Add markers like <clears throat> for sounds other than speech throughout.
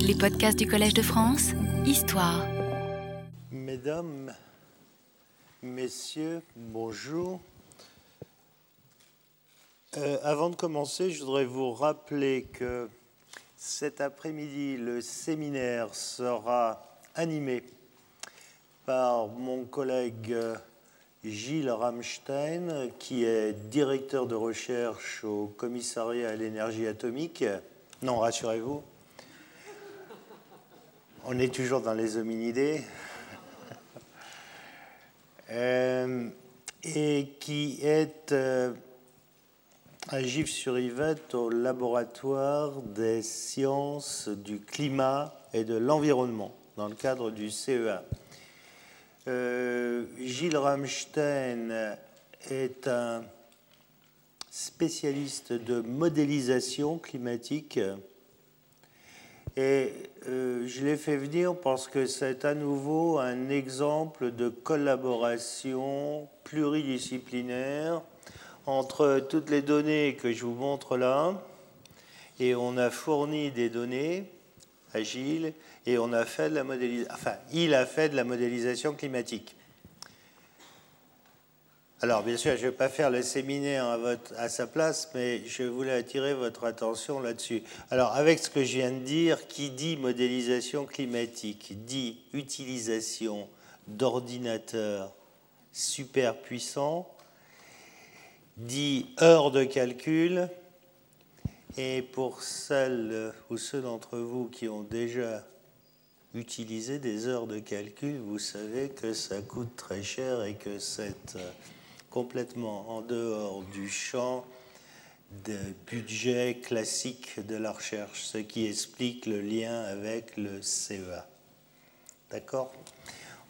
Les podcasts du Collège de France, Histoire. Mesdames, Messieurs, bonjour. Euh, avant de commencer, je voudrais vous rappeler que cet après-midi, le séminaire sera animé par mon collègue euh, Gilles Ramstein, qui est directeur de recherche au commissariat à l'énergie atomique. Non, rassurez-vous, on est toujours dans les hominidés. <laughs> Euh, et qui est euh, à Gif-sur-Yvette au laboratoire des sciences du climat et de l'environnement dans le cadre du CEA. Euh, Gilles Ramstein est un spécialiste de modélisation climatique et euh, je l'ai fait venir parce que c'est à nouveau un exemple de collaboration pluridisciplinaire entre toutes les données que je vous montre là. Et on a fourni des données à Gilles et on a fait de la modélisation. Enfin, il a fait de la modélisation climatique. Alors, bien sûr, je ne vais pas faire le séminaire à, votre, à, sa place, mais je voulais attirer votre attention là-dessus. Alors, avec ce que je viens de dire, qui dit modélisation climatique dit utilisation d'ordinateurs super puissants, dit heures de calcul, et pour celles ou ceux d'entre vous qui ont déjà utilisé des heures de calcul, vous savez que ça coûte très cher et que cette complètement en dehors du champ de budget classique de la recherche, ce qui explique le lien avec le CEA. D'accord?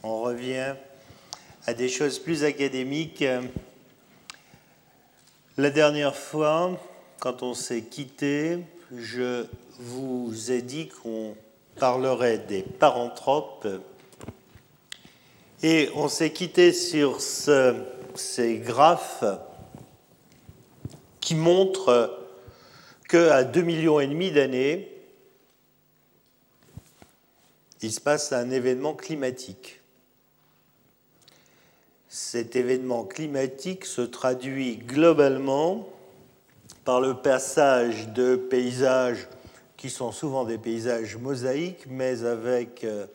On revient à des choses plus académiques. La dernière fois, quand on s'est quitté, je vous ai dit qu'on parlerait des paranthropes et on s'est quitté sur ce ces graphes qui montrent qu'à 2,5 millions et demi d'années, il se passe un événement climatique. Cet événement climatique se traduit globalement par le passage de paysages qui sont souvent des paysages mosaïques, mais avec euh,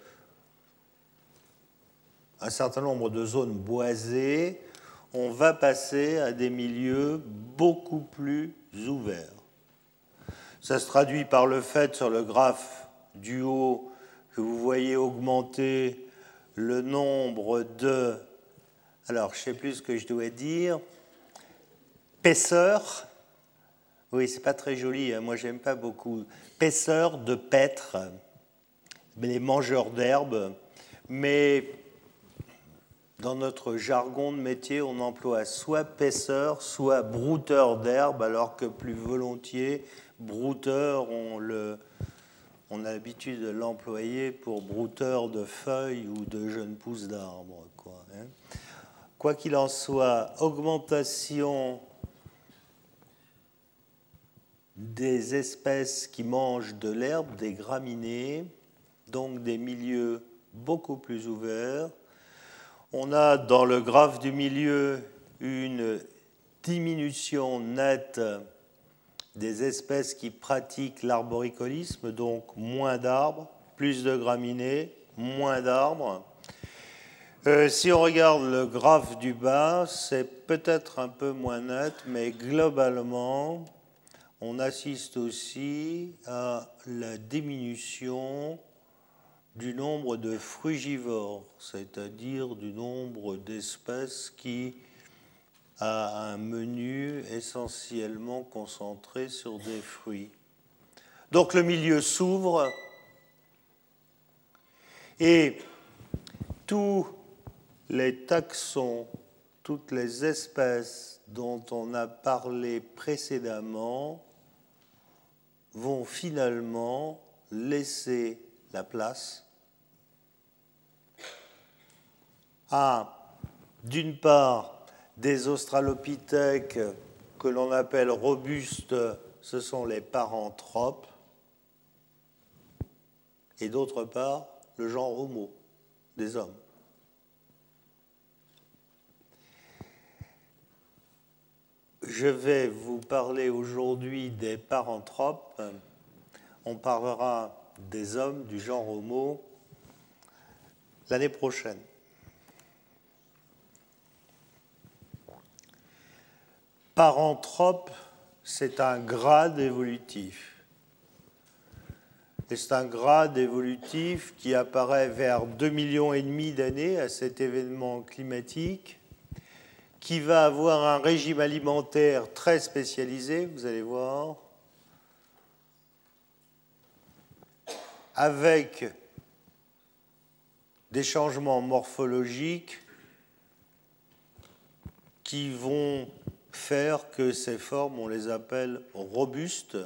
un certain nombre de zones boisées, on va passer à des milieux beaucoup plus ouverts. Ça se traduit par le fait sur le graphe du haut que vous voyez augmenter le nombre de, alors je ne sais plus ce que je dois dire, Pesseurs. Oui, c'est pas très joli, hein. moi j'aime pas beaucoup. Pesseurs de pêtre, les mangeurs d'herbe, mais dans notre jargon de métier, on emploie soit paisseur, soit brouteur d'herbe, alors que plus volontiers, brouteur, on, a l'habitude de l'employer pour brouteur de feuilles ou de jeunes pousses d'arbres. Hein. quoi qu'il en soit, augmentation des espèces qui mangent de l'herbe, des graminées, donc des milieux beaucoup plus ouverts, on a dans le graphe du milieu une diminution nette des espèces qui pratiquent l'arboricolisme, donc moins d'arbres, plus de graminées, moins d'arbres. Euh, si on regarde le graphe du bas, c'est peut-être un peu moins net, mais globalement, on assiste aussi à la diminution du nombre de frugivores, c'est-à-dire du nombre d'espèces qui a un menu essentiellement concentré sur des fruits. Donc le milieu s'ouvre et tous les taxons, toutes les espèces dont on a parlé précédemment vont finalement laisser la place à, d'une part, des australopithèques que l'on appelle robustes, ce sont les paranthropes, et d'autre part le genre Homo, des hommes. Je vais vous parler aujourd'hui des paranthropes. On parlera des hommes du genre Homo l'année prochaine. Paranthrope, c'est un grade évolutif. C'est un grade évolutif qui apparaît vers 2,5 millions et demi d'années à cet événement climatique qui va avoir un régime alimentaire très spécialisé, vous allez voir, avec des changements morphologiques qui vont faire que ces formes, on les appelle robustes.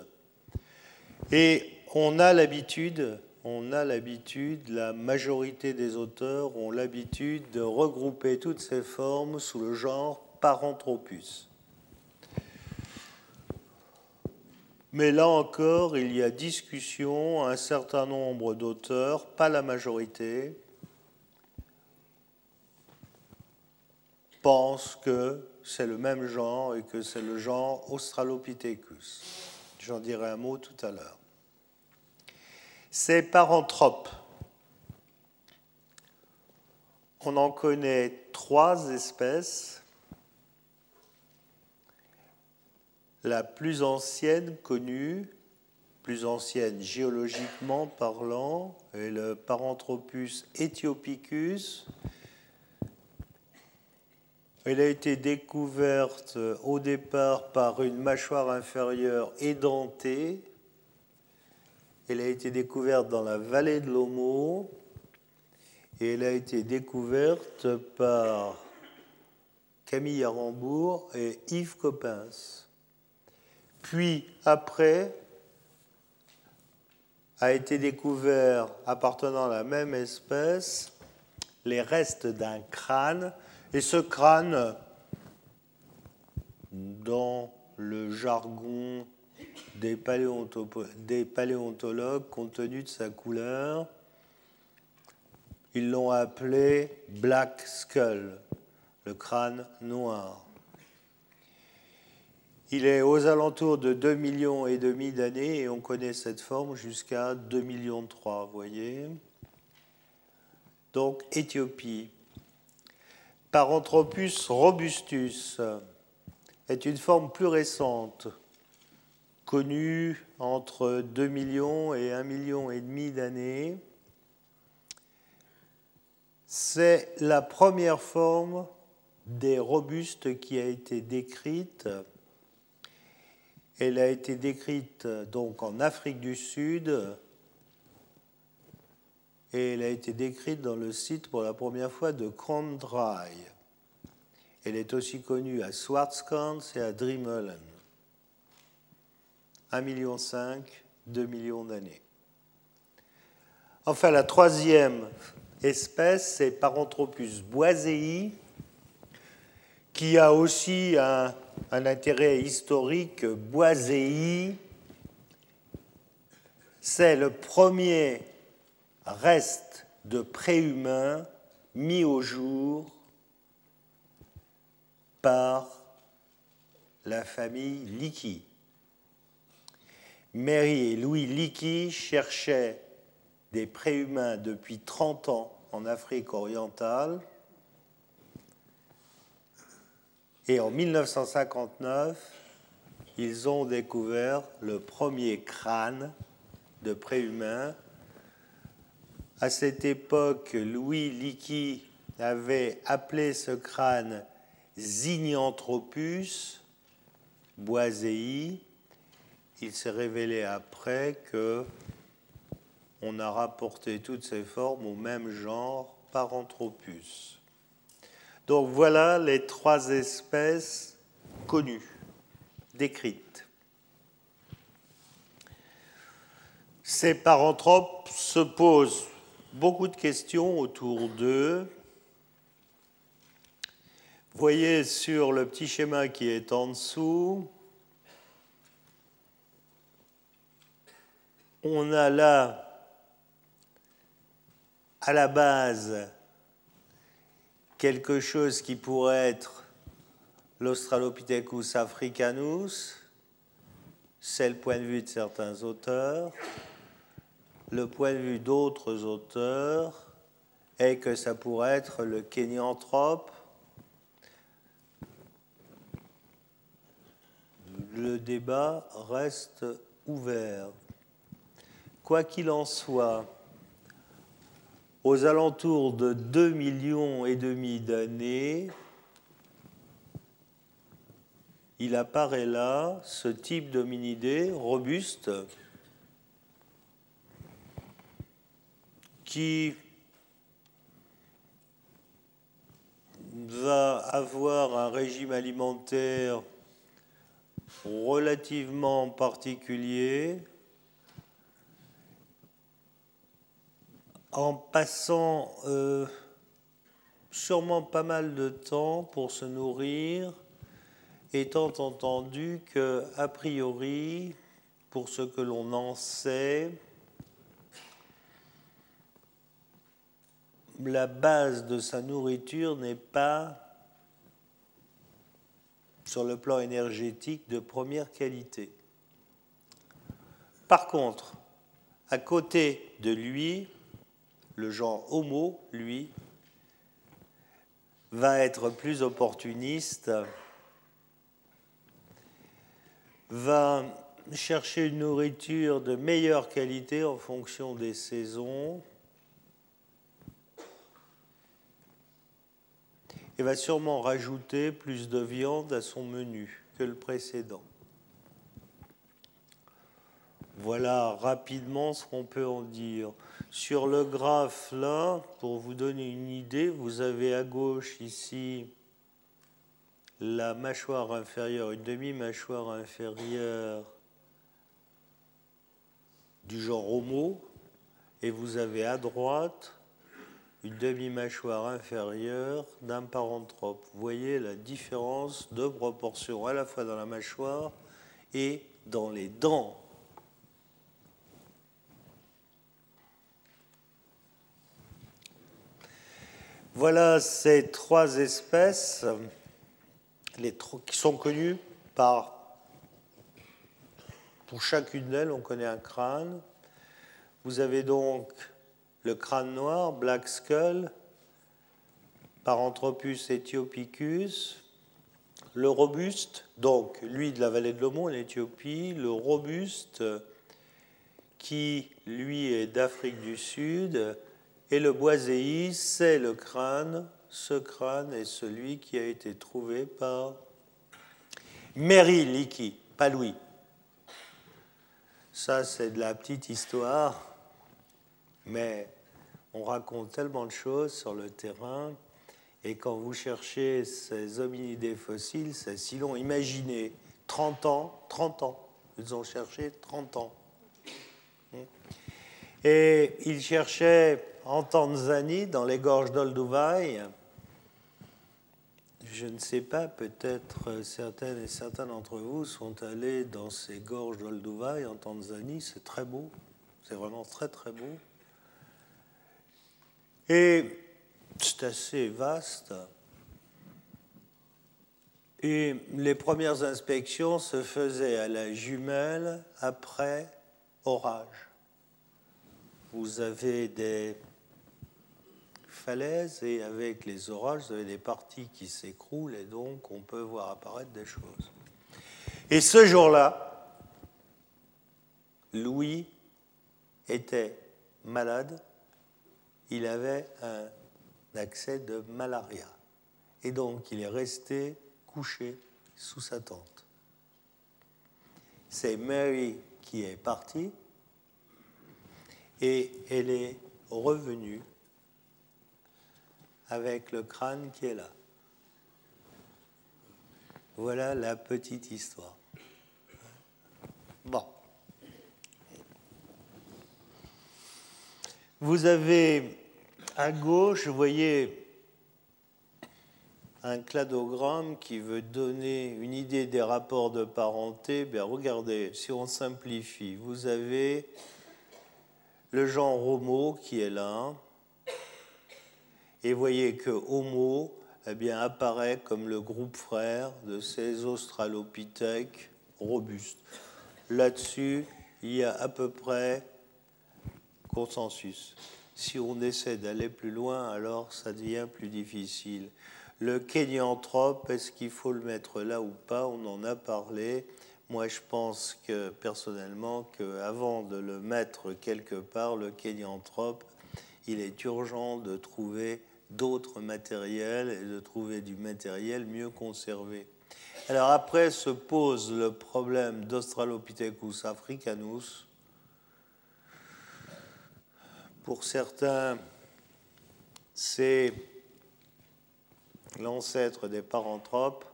Et on a l'habitude, on a l'habitude, la majorité des auteurs ont l'habitude de regrouper toutes ces formes sous le genre Paranthropus. Mais là encore, il y a discussion, un certain nombre d'auteurs, pas la majorité, pensent que c'est le même genre et que c'est le genre Australopithecus. J'en dirai un mot tout à l'heure. Ces paranthropes, on en connaît trois espèces. La plus ancienne connue, plus ancienne géologiquement parlant, est le Paranthropus ethiopicus. Elle a été découverte au départ par une mâchoire inférieure édentée elle a été découverte dans la vallée de l'Homo et elle a été découverte par Camille Arambourg et Yves Coppens. Puis après, a été découvert, appartenant à la même espèce, les restes d'un crâne. Et ce crâne, dans le jargon des, paléontologues, compte tenu de sa couleur, ils l'ont appelé Black Skull, le crâne noir. Il est aux alentours de 2 millions et demi d'années et on connaît cette forme jusqu'à 2 millions 3, voyez. Donc Éthiopie. Paranthropus robustus est une forme plus récente connu entre 2 millions et 1 million et demi d'années. C'est la première forme des robustes qui a été décrite. Elle a été décrite donc en Afrique du Sud et elle a été décrite dans le site pour la première fois de Krondrai. Elle est aussi connue à Swartzkans et à Drimmelen. 1,5 million, 2 millions d'années. Enfin, la troisième espèce, c'est Paranthropus boisei, qui a aussi un, un intérêt historique. Boisei, c'est le premier reste de préhumain mis au jour par la famille Liki. Mary et Louis Leakey cherchaient des préhumains depuis 30 ans en Afrique orientale. Et en 1959, ils ont découvert le premier crâne de préhumain. À cette époque, Louis Leakey avait appelé ce crâne Zinyanthropus boisei il s'est révélé après que on a rapporté toutes ces formes au même genre Paranthropus. Donc voilà les trois espèces connues, décrites. Ces paranthropes se posent beaucoup de questions autour d'eux. Voyez sur le petit schéma qui est en dessous, on a là à la base quelque chose qui pourrait être l'Australopithecus africanus, c'est le point de vue de certains auteurs. Le point de vue d'autres auteurs est que ça pourrait être le kénianthrope. Le débat reste ouvert. Quoi qu'il en soit, aux alentours de 2 millions et demi d'années, il apparaît là ce type d'hominidé robuste qui va avoir un régime alimentaire relativement particulier, en passant euh, sûrement pas mal de temps pour se nourrir, étant entendu que, a priori, pour ce que l'on en sait, la base de sa nourriture n'est pas sur le plan énergétique de première qualité. Par contre, à côté de lui, le genre Homo, lui, va être plus opportuniste, va chercher une nourriture de meilleure qualité en fonction des saisons et va sûrement rajouter plus de viande à son menu que le précédent. Voilà rapidement ce qu'on peut en dire. Sur le graphe là, pour vous donner une idée, vous avez à gauche ici la mâchoire inférieure, une demi-mâchoire inférieure du genre Homo, et vous avez à droite une demi-mâchoire inférieure d'un paranthrope. Vous voyez la différence de proportion à la fois dans la mâchoire et dans les dents. Voilà ces trois espèces qui sont connues par... Pour chacune d'elles, on connaît un crâne. Vous avez donc le crâne noir, Black Skull, Paranthropus ethiopicus, le robuste, donc lui de la vallée de l'Omo en Éthiopie, le robuste qui lui est d'Afrique du Sud, et le boiséi, c'est le crâne. Ce crâne est celui qui a été trouvé par Mary Leakey, pas Louis. Ça, c'est de la petite histoire mais on raconte tellement de choses sur le terrain, et quand vous cherchez ces hominidés fossiles, c'est si long. Imaginez, 30 ans, 30 ans, ils ont cherché 30 ans. Et ils cherchaient en Tanzanie, dans les gorges d'Olduvai, je ne sais pas, peut-être certaines et certains d'entre vous sont allés dans ces gorges d'Olduvai en Tanzanie, c'est très beau, c'est vraiment très très beau. Et c'est assez vaste. Et les premières inspections se faisaient à la jumelle après orage. Vous avez des et avec les orages, vous avez des parties qui s'écroulent et donc on peut voir apparaître des choses. Et ce jour-là, Louis était malade il avait un accès de malaria. Et donc, il est resté couché sous sa tente. C'est Mary qui est partie et elle est revenue avec le crâne qui est là. Voilà la petite histoire. Bon. Vous avez à gauche, vous voyez un cladogramme qui veut donner une idée des rapports de parenté. Bien, regardez, si on simplifie, vous avez le genre Homo qui est là, Et voyez que Homo eh apparaît comme le groupe frère de ces australopithèques robustes. Là-dessus, il y a à peu près consensus. Si on essaie d'aller plus loin, alors ça devient plus difficile. Le kénianthrope, est-ce qu'il faut le mettre là ou pas? On en a parlé. Moi, je pense que personnellement, qu'avant de le mettre quelque part, le kénianthrope, il est urgent de trouver d'autres matériels et de trouver du matériel mieux conservé. Alors après se pose le problème d'Australopithecus africanus. Pour certains, c'est l'ancêtre des paranthropes,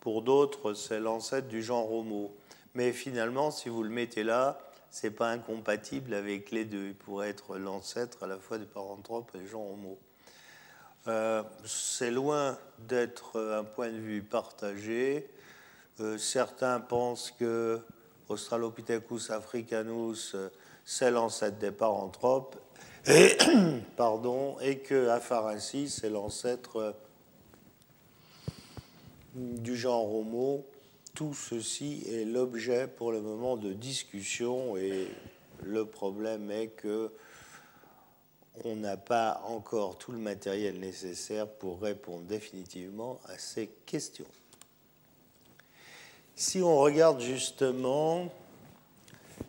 pour d'autres, c'est l'ancêtre du genre Homo. Mais finalement, si vous le mettez là, ce n'est pas incompatible avec les deux. Il pourrait être l'ancêtre à la fois des paranthropes et des genre Homo. Euh, c'est loin d'être un point de vue partagé. Euh, certains pensent que Australopithecus africanus, c'est l'ancêtre des paranthropes, <coughs> pardon, et que Afarensis, c'est l'ancêtre du genre Homo. Tout ceci est l'objet pour le moment de discussion et le problème est que on n'a pas encore tout le matériel nécessaire pour répondre définitivement à ces questions. Si on regarde justement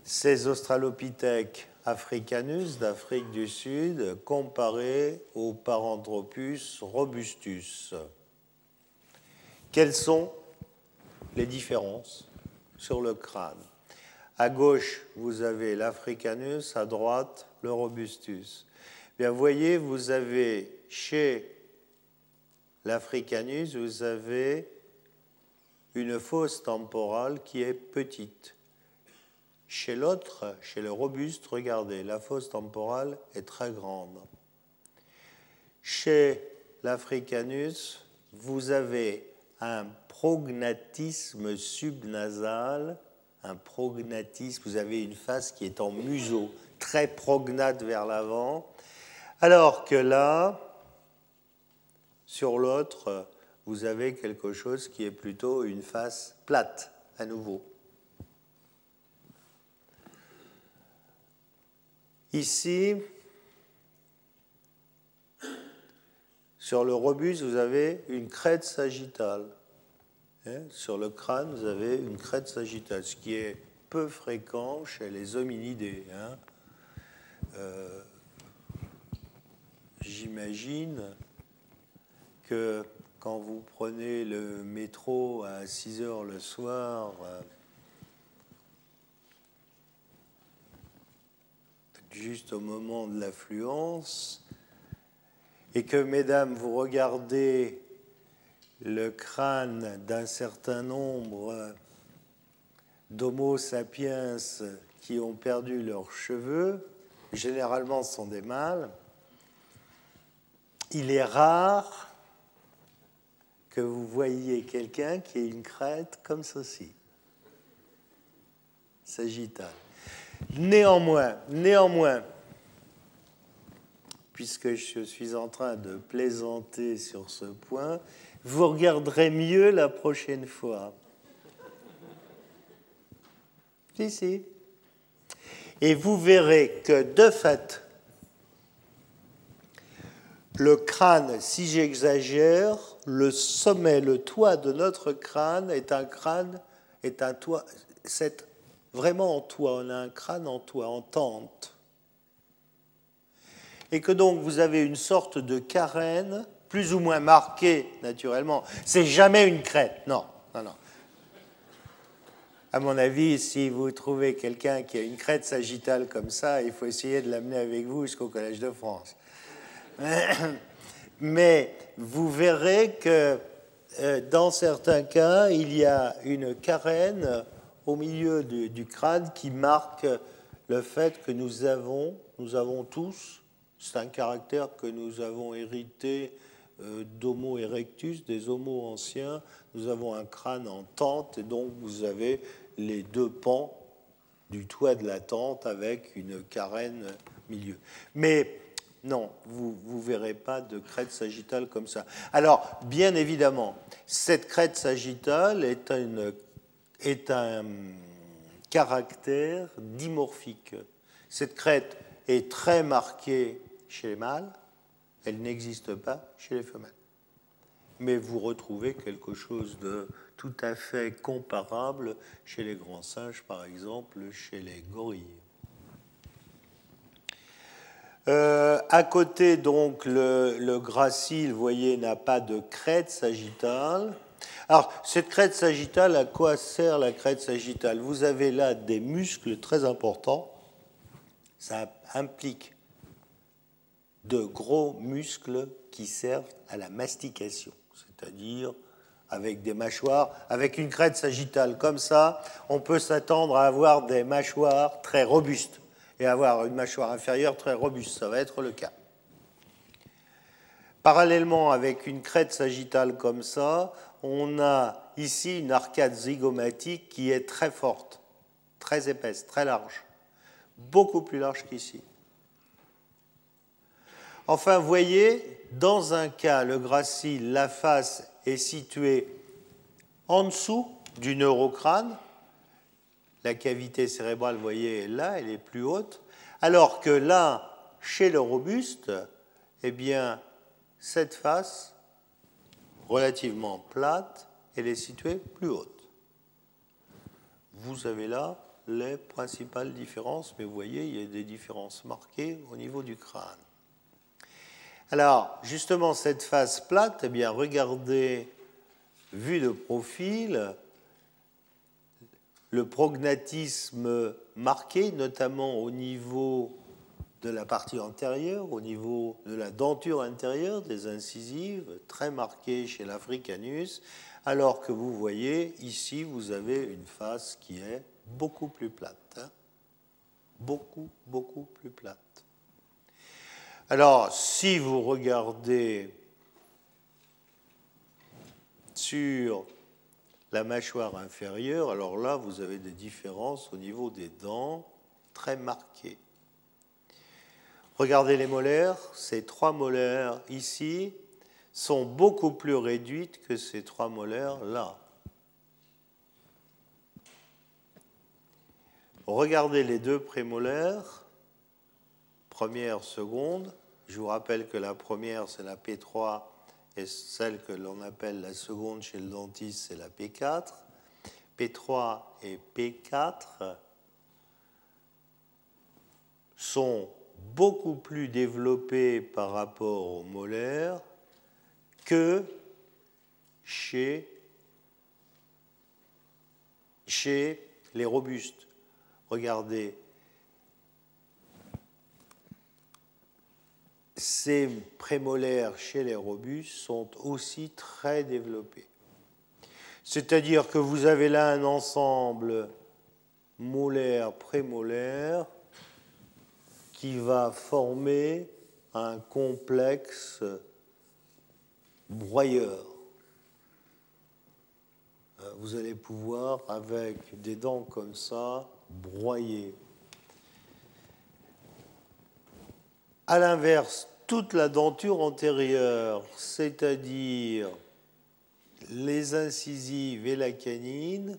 ces australopithèques africanus d'Afrique du Sud comparés au Paranthropus robustus, quelles sont les différences sur le crâne? À gauche, vous avez l'Africanus, à droite, le Robustus. Bien, voyez, vous avez chez l'Africanus, vous avez une fosse temporale qui est petite. Chez l'autre, chez le robuste, regardez, la fosse temporale est très grande. Chez l'Africanus, vous avez un prognatisme subnasal, un prognatisme, vous avez une face qui est en museau, très prognate vers l'avant, alors que là, sur l'autre, vous avez quelque chose qui est plutôt une face plate, à nouveau. Ici, sur le robuste, vous avez une crête sagittale. Hein, sur le crâne, vous avez une crête sagittale, ce qui est peu fréquent chez les hominidés. Hein. Euh, J'imagine que quand vous prenez le métro à 6 heures le soir, euh, juste au moment de l'affluence, et que, mesdames, vous regardez le crâne d'un certain nombre d'Homo sapiens qui ont perdu leurs cheveux, généralement ce sont des mâles, il est rare que vous voyiez quelqu'un qui ait une crête comme ceci, sagittale. Néanmoins, néanmoins, puisque je suis en train de plaisanter sur ce point, vous regarderez mieux la prochaine fois. Ici. Et vous verrez que de fait, le crâne, si j'exagère, le sommet, le toit de notre crâne est un crâne, est un toit, c'est vraiment en toit, on a un crâne en toit, en tente. Et que donc vous avez une sorte de carène, plus ou moins marquée naturellement. C'est jamais une crête, non, non, non. À mon avis, si vous trouvez quelqu'un qui a une crête sagittale comme ça, il faut essayer de l'amener avec vous jusqu'au Collège de France. <coughs> Mais vous verrez que euh, dans certains cas, il y a une carène au milieu du, crâne qui marque le fait que nous avons, nous avons tous, c'est un caractère que nous avons hérité euh, d'Homo erectus, des Homo anciens, nous avons un crâne en tente et donc vous avez les deux pans du toit de la tente avec une carène au milieu. Mais Non, vous ne verrez pas de crête sagittale comme ça. Alors, bien évidemment, cette crête sagittale est, est un caractère dimorphique. Cette crête est très marquée chez les mâles, elle n'existe pas chez les femelles. Mais vous retrouvez quelque chose de tout à fait comparable chez les grands singes, par exemple, chez les gorilles. Euh, à côté, donc, le, le gracile, vous voyez, n'a pas de crête sagittale. Alors, cette crête sagittale, à quoi sert la crête sagittale Vous avez là des muscles très importants. Ça implique de gros muscles qui servent à la mastication, c'est-à-dire avec des mâchoires, avec une crête sagittale comme ça, on peut s'attendre à avoir des mâchoires très robustes et avoir une mâchoire inférieure très robuste. Ça va être le cas. Parallèlement avec une crête sagittale comme ça, on a ici une arcade zygomatique qui est très forte, très épaisse, très large, beaucoup plus large qu'ici. Enfin, voyez, dans un cas, le gracile, la face est située en dessous du neurocrâne, la cavité cérébrale, vous voyez, est là, elle est plus haute, alors que là, chez le robuste, eh bien, cette face, relativement plate, elle est située plus haute. Vous avez là les principales différences, mais vous voyez, il y a des différences marquées au niveau du crâne. Alors, justement, cette face plate, eh bien, regardez, vue de profil, le prognatisme marqué, notamment au niveau de la partie antérieure, au niveau de la denture intérieure, des incisives, très marqué chez l'Africanus, alors que vous voyez ici, vous avez une face qui est beaucoup plus plate. Hein. beaucoup, beaucoup plus plate. Alors, si vous regardez sur la mâchoire inférieure, alors là, vous avez des différences au niveau des dents très marquées. Regardez les molaires, ces trois molaires ici sont beaucoup plus réduites que ces trois molaires là. Regardez les deux prémolaires, première, seconde. Je vous rappelle que la première, c'est la P3 et celle que l'on appelle la seconde chez le dentiste, c'est la P4. P3 et P4 sont beaucoup plus développés par rapport aux molaires que chez, chez les robustes. Regardez, ces prémolaires chez les robustes sont aussi très développés. C'est-à-dire que vous avez là un ensemble molaire-prémolaire qui va former un complexe broyeur. Euh, vous allez pouvoir, avec des dents comme ça, broyer. À l'inverse, toute la denture antérieure, c'est-à-dire les incisives et la canine,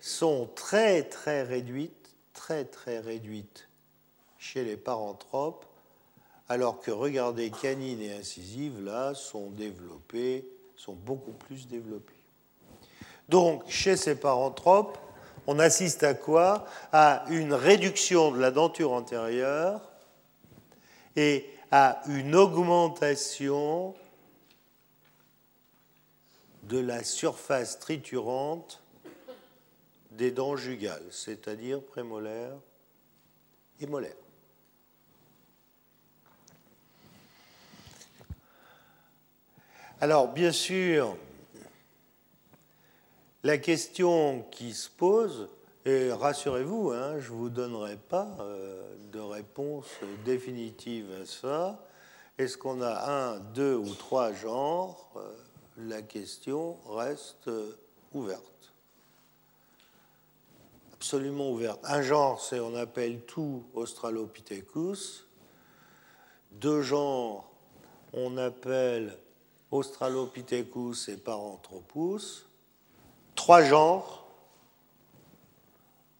sont très très réduites, très très réduites chez les paranthropes, alors que regardez, canine et incisive, là, sont développées, sont beaucoup plus développées. Donc, chez ces paranthropes, on assiste à quoi? À une réduction de la denture antérieure et à une augmentation de la surface triturante des dents jugales, c'est-à-dire prémolaires et molaires. Alors, bien sûr, la question qui se pose, et rassurez-vous, hein, je ne vous donnerai pas euh, de réponse définitive à ça. Est-ce qu'on a un, deux ou trois genres euh, La question reste euh, ouverte. Absolument ouverte. Un genre, c'est on appelle tout Australopithecus. deux genres, on appelle Australopithecus et Paranthropus. Trois genres,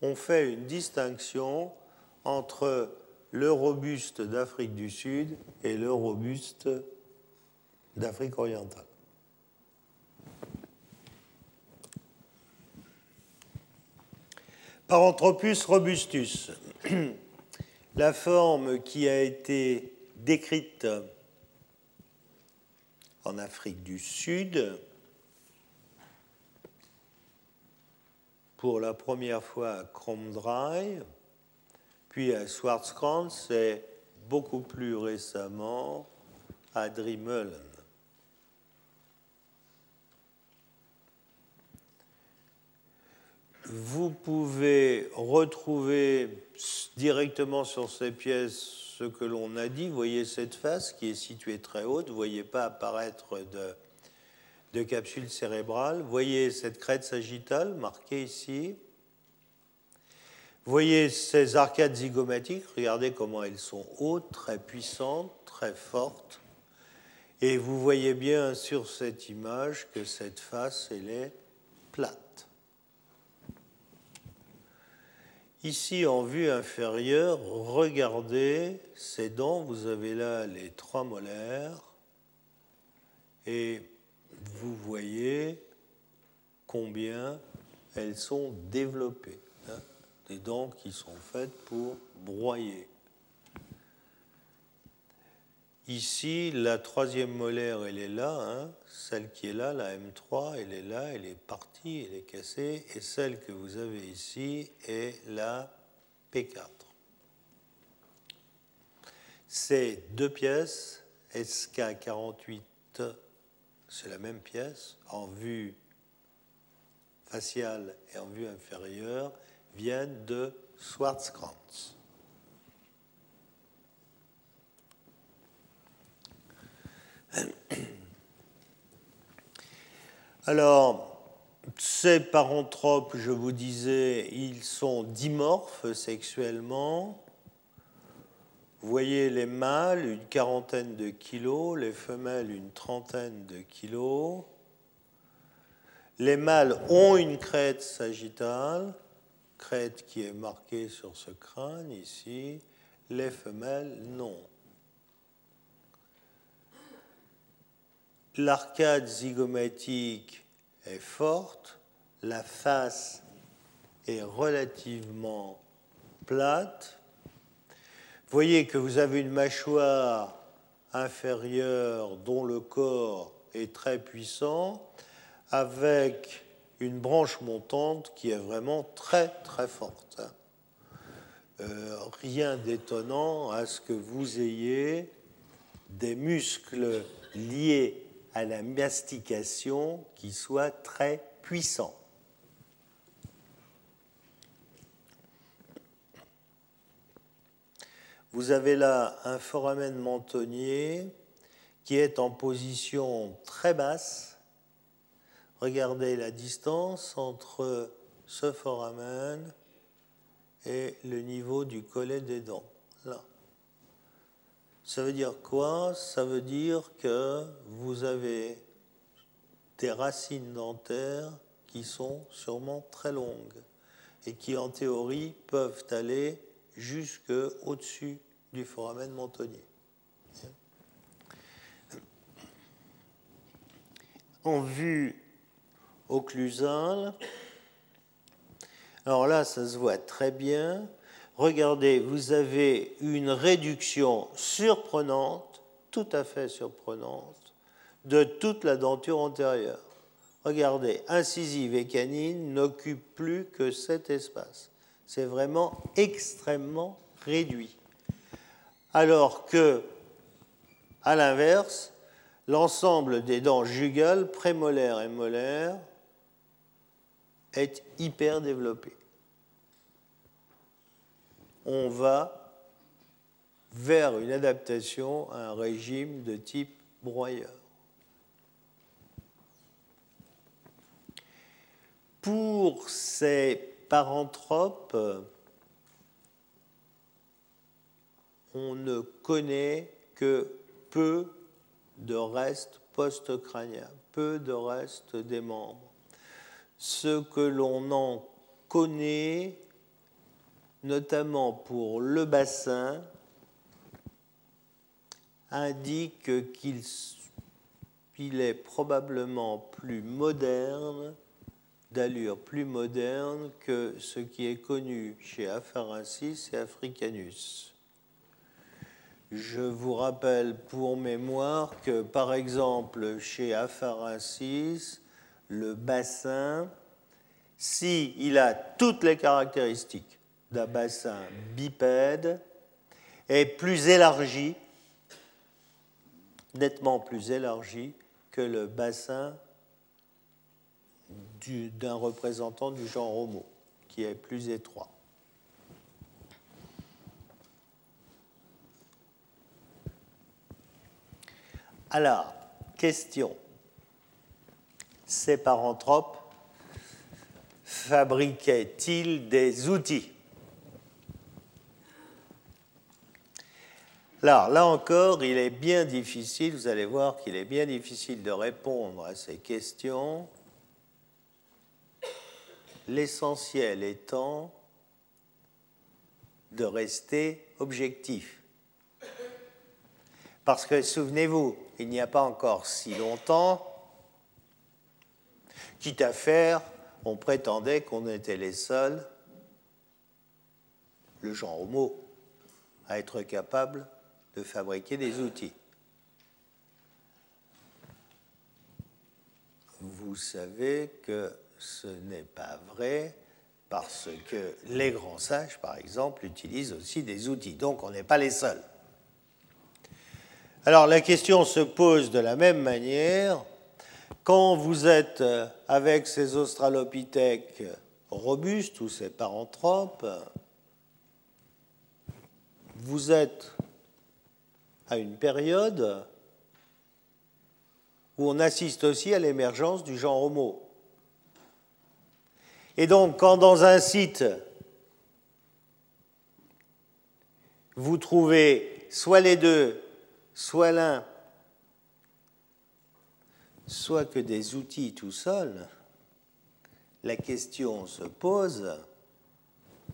on fait une distinction entre le robuste d'Afrique du Sud et le robuste d'Afrique orientale. Paranthropus robustus, <clears throat> la forme qui a été décrite en Afrique du Sud pour la première fois à Kromdraai, puis à Schwarzkrantz et beaucoup plus récemment à Drimmelen. Vous pouvez retrouver directement sur ces pièces ce que l'on a dit. Vous voyez cette face qui est située très haute. Vous ne voyez pas apparaître de, de capsule cérébrale. Voyez cette crête sagittale marquée ici. Voyez ces arcades zygomatiques. Regardez comment elles sont hautes, très puissantes, très fortes. Et vous voyez bien sur cette image que cette face, elle est plate. Ici, en vue inférieure, regardez ces dents. Vous avez là les trois molaires. Et vous voyez combien elles sont développées. Hein. des dents qui sont faites pour broyer. Ici, la troisième molaire, elle est là. Hein. Celle qui est là, la M3, elle est là, elle est partie, elle est cassée. Et celle que vous avez ici est la P4. Ces deux pièces, SK48, c'est la même pièce, en vue faciale et en vue inférieure, viennent de Schwarzkranz. Alors, ces paranthropes, je vous disais, ils sont dimorphes sexuellement. Vous voyez les mâles, une quarantaine de kilos, les femelles, une trentaine de kilos. Les mâles ont une crête sagittale, crête qui est marquée sur ce crâne ici. Les femelles, non. l'arcade zygomatique est forte, la face est relativement plate. Voyez que vous avez une mâchoire inférieure dont le corps est très puissant, avec une branche montante qui est vraiment très très forte. Euh, rien d'étonnant à ce que vous ayez des muscles liés à la mastication qui soit très puissant. Vous avez là un foramen mentonnier qui est en position très basse. Regardez la distance entre ce foramen et le niveau du collet des dents. Ça veut dire quoi? Ça veut dire que vous avez des racines dentaires qui sont sûrement très longues et qui en théorie peuvent aller jusque au-dessus du foramen mentonnier. En vue occlusale, alors là, ça se voit très bien regardez, vous avez une réduction surprenante, tout à fait surprenante, de toute la denture antérieure. Regardez, incisive et canine n'occupent plus que cet espace. C'est vraiment extrêmement réduit. Alors que, à l'inverse, l'ensemble des dents jugales, prémolaires et molaires, est hyper développé on va vers une adaptation à un régime de type broyeur. Pour ces paranthropes, on ne connaît que peu de restes post-crâniens, peu de restes des membres. Ce que l'on en connaît, notamment pour le bassin, indique qu'il est probablement plus moderne, d'allure plus moderne que ce qui est connu chez Afarensis et Africanus. Je vous rappelle pour mémoire que, par exemple, chez Afarensis, le bassin, s'il il a toutes les caractéristiques d'un bassin bipède, est plus élargi nettement plus élargi que le bassin d'un représentant du genre Homo, qui est plus étroit. Alors, question. Ces paranthropes fabriquaient-ils des outils? Alors là encore, il est bien difficile, vous allez voir qu'il est bien difficile de répondre à ces questions, l'essentiel étant de rester objectif. Parce que souvenez-vous, il n'y a pas encore si longtemps, quitte à faire, on prétendait qu'on était les seuls, le genre homo, à être capable de fabriquer des outils. Vous savez que ce n'est pas vrai parce que les grands sages, par exemple, utilisent aussi des outils. Donc on n'est pas les seuls. Alors la question se pose de la même manière. Quand vous êtes avec ces australopithèques robustes ou ces paranthropes, vous êtes à une période où on assiste aussi à l'émergence du genre Homo. Et donc, quand dans un site, vous trouvez soit les deux, soit l'un, soit que des outils tout seuls, la question se pose,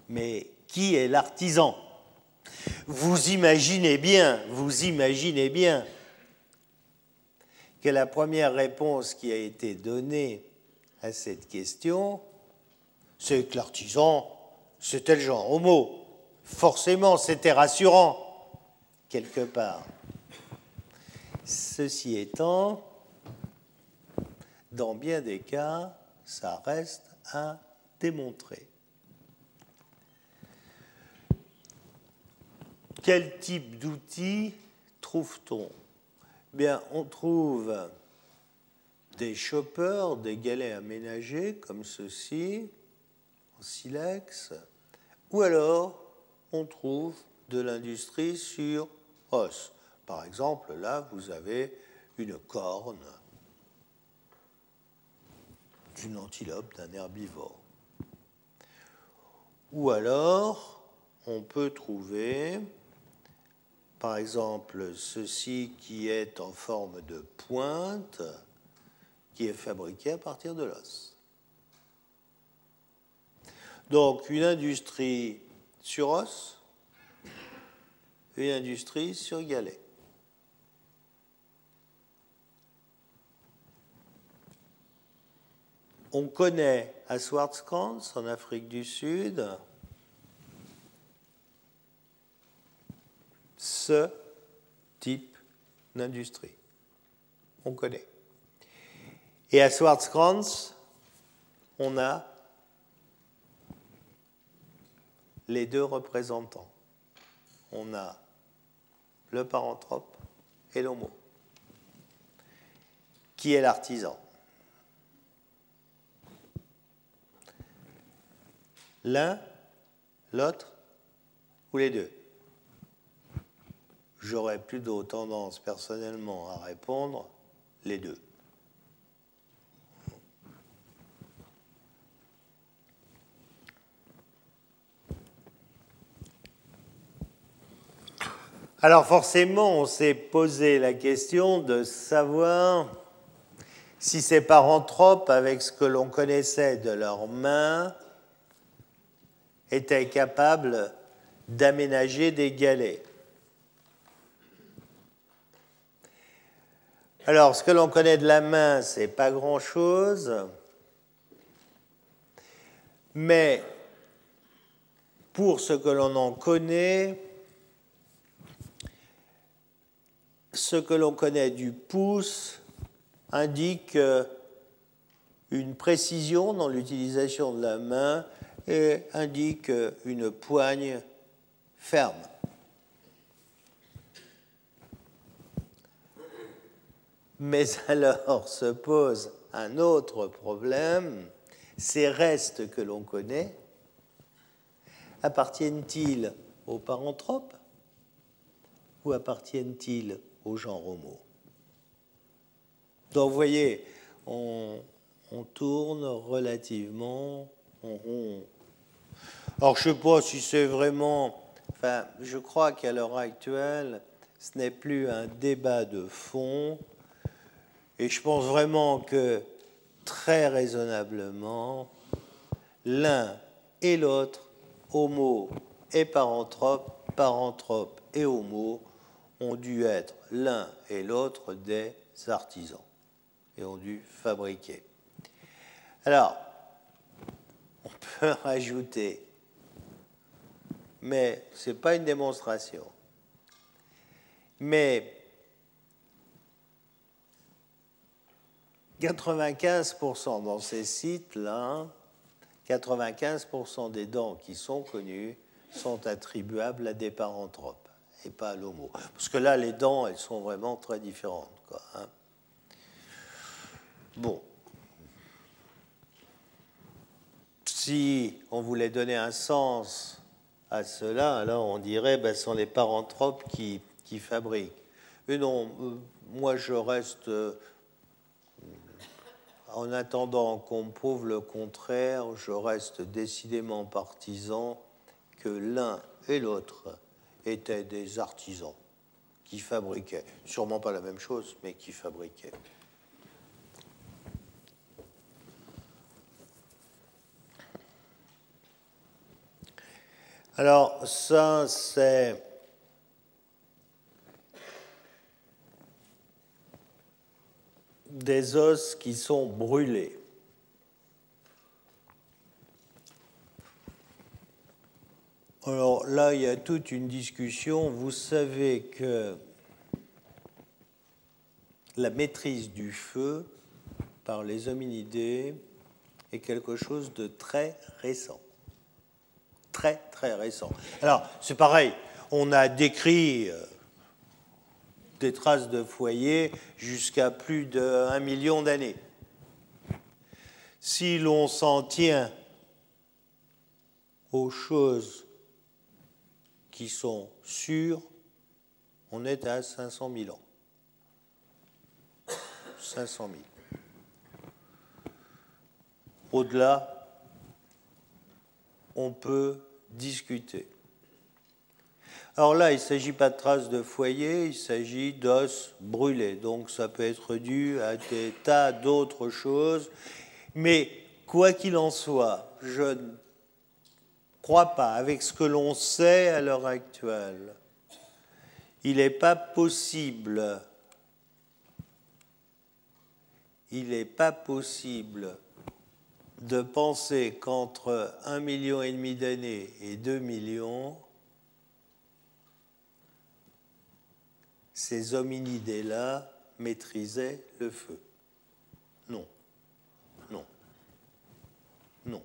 mais qui est l'artisan? Vous imaginez bien, vous imaginez bien que la première réponse qui a été donnée à cette question, c'est que l'artisan, c'était le genre homo. Forcément, c'était rassurant, quelque part. Ceci étant, dans bien des cas, ça reste à démontrer. Quel type d'outils trouve-t-on? Bien, on trouve des choppers, des galets aménagés comme ceci, en silex, ou alors on trouve de l'industrie sur os. Par exemple, là, vous avez une corne d'une antilope, d'un herbivore. Ou alors, on peut trouver par exemple, ceci qui est en forme de pointe, qui est fabriqué à partir de l'os. Donc, une industrie sur os, une industrie sur galet. On connaît à Swartzkrans, en Afrique du Sud, ce type d'industrie. On connaît. Et à Swartzkrans, on a les deux représentants. On a le paranthrope et l'homo. Qui est l'artisan L'un, l'autre ou les deux j'aurais plutôt tendance personnellement à répondre les deux. Alors forcément, on s'est posé la question de savoir si ces paranthropes, avec ce que l'on connaissait de leurs mains, étaient capables d'aménager des galets. Alors, ce que l'on connaît de la main, c'est pas grand-chose, mais pour ce que l'on en connaît, ce que l'on connaît du pouce indique une précision dans l'utilisation de la main et indique une poigne ferme. Mais alors se pose un autre problème. Ces restes que l'on connaît appartiennent-ils aux paranthropes ou appartiennent-ils au genre homo Donc vous voyez, on, on tourne relativement Alors je ne sais pas si c'est vraiment... Enfin, je crois qu'à l'heure actuelle, ce n'est plus un débat de fond, et je pense vraiment que très raisonnablement, l'un et l'autre, homo et paranthrope, paranthrope et homo, ont dû être l'un et l'autre des artisans et ont dû fabriquer. Alors, on peut <laughs> rajouter, mais ce n'est pas une démonstration, mais 95% dans ces sites-là, 95% des dents qui sont connues sont attribuables à des paranthropes et pas à l'homo. Parce que là, les dents, elles sont vraiment très différentes. Hein. Bon. Si on voulait donner un sens à cela, alors on dirait que ben, ce sont les paranthropes qui, qui fabriquent. Mais non, euh, moi je reste euh, en attendant qu'on prouve le contraire, je reste décidément partisan que l'un et l'autre étaient des artisans qui fabriquaient, sûrement pas la même chose, mais qui fabriquaient. Alors ça, c'est des os qui sont brûlés. Alors là, il y a toute une discussion. Vous savez que la maîtrise du feu par les hominidés est quelque chose de très récent. Très, très récent. Alors, c'est pareil, on a décrit euh, des traces de foyer jusqu'à plus d'un million d'années. Si l'on s'en tient aux choses qui sont sûres, on est à 500 000 ans. 500 000. Au-delà, on peut discuter. Alors là, il ne s'agit pas de traces de foyer, il s'agit d'os brûlés. Donc ça peut être dû à des tas d'autres choses. Mais quoi qu'il en soit, je ne crois pas, avec ce que l'on sait à l'heure actuelle, il n'est pas possible, il n'est pas possible de penser qu'entre un million et demi d'années et deux millions, ces hominidés-là maîtrisaient le feu. Non, non, non.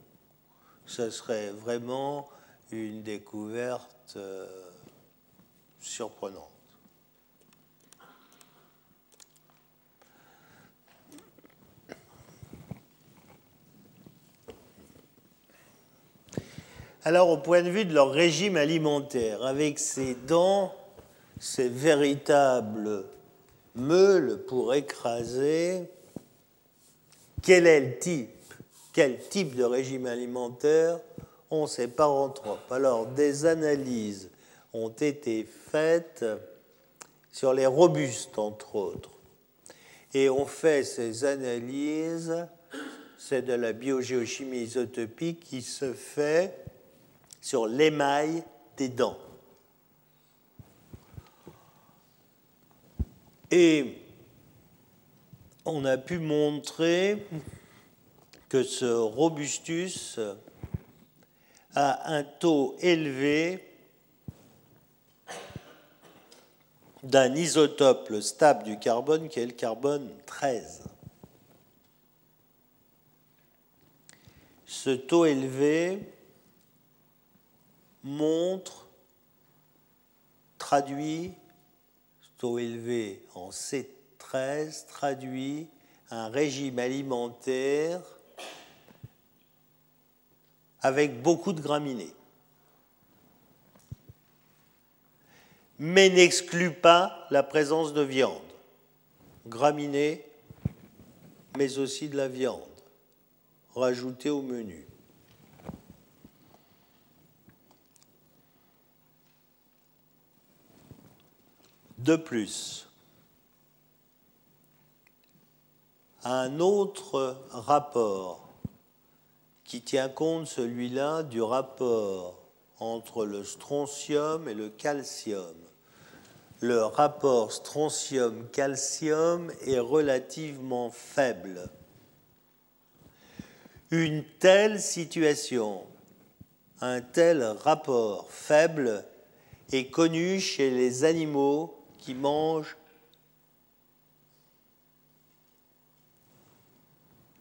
Ce serait vraiment une découverte euh, surprenante. Alors, au point de vue de leur régime alimentaire, avec ces dents ces véritables meules pour écraser, quel est le type Quel type de régime alimentaire? Ont ces paranthropes Alors, des analyses ont été faites sur les robustes, entre autres. Et on fait ces analyses, c'est de la biogéochimie isotopique qui se fait sur l'émail des dents. Et on a pu montrer que ce robustus a un taux élevé d'un isotope stable du carbone qui est le carbone 13. Ce taux élevé montre, traduit, taux élevé en C13 traduit un régime alimentaire avec beaucoup de graminées. Mais n'exclut pas la présence de viande, graminées, mais aussi de la viande, rajoutée au menu. De plus, un autre rapport qui tient compte, celui-là, du rapport entre le strontium et le calcium. Le rapport strontium-calcium est relativement faible. Une telle situation, un tel rapport faible est connu chez les animaux qui mangent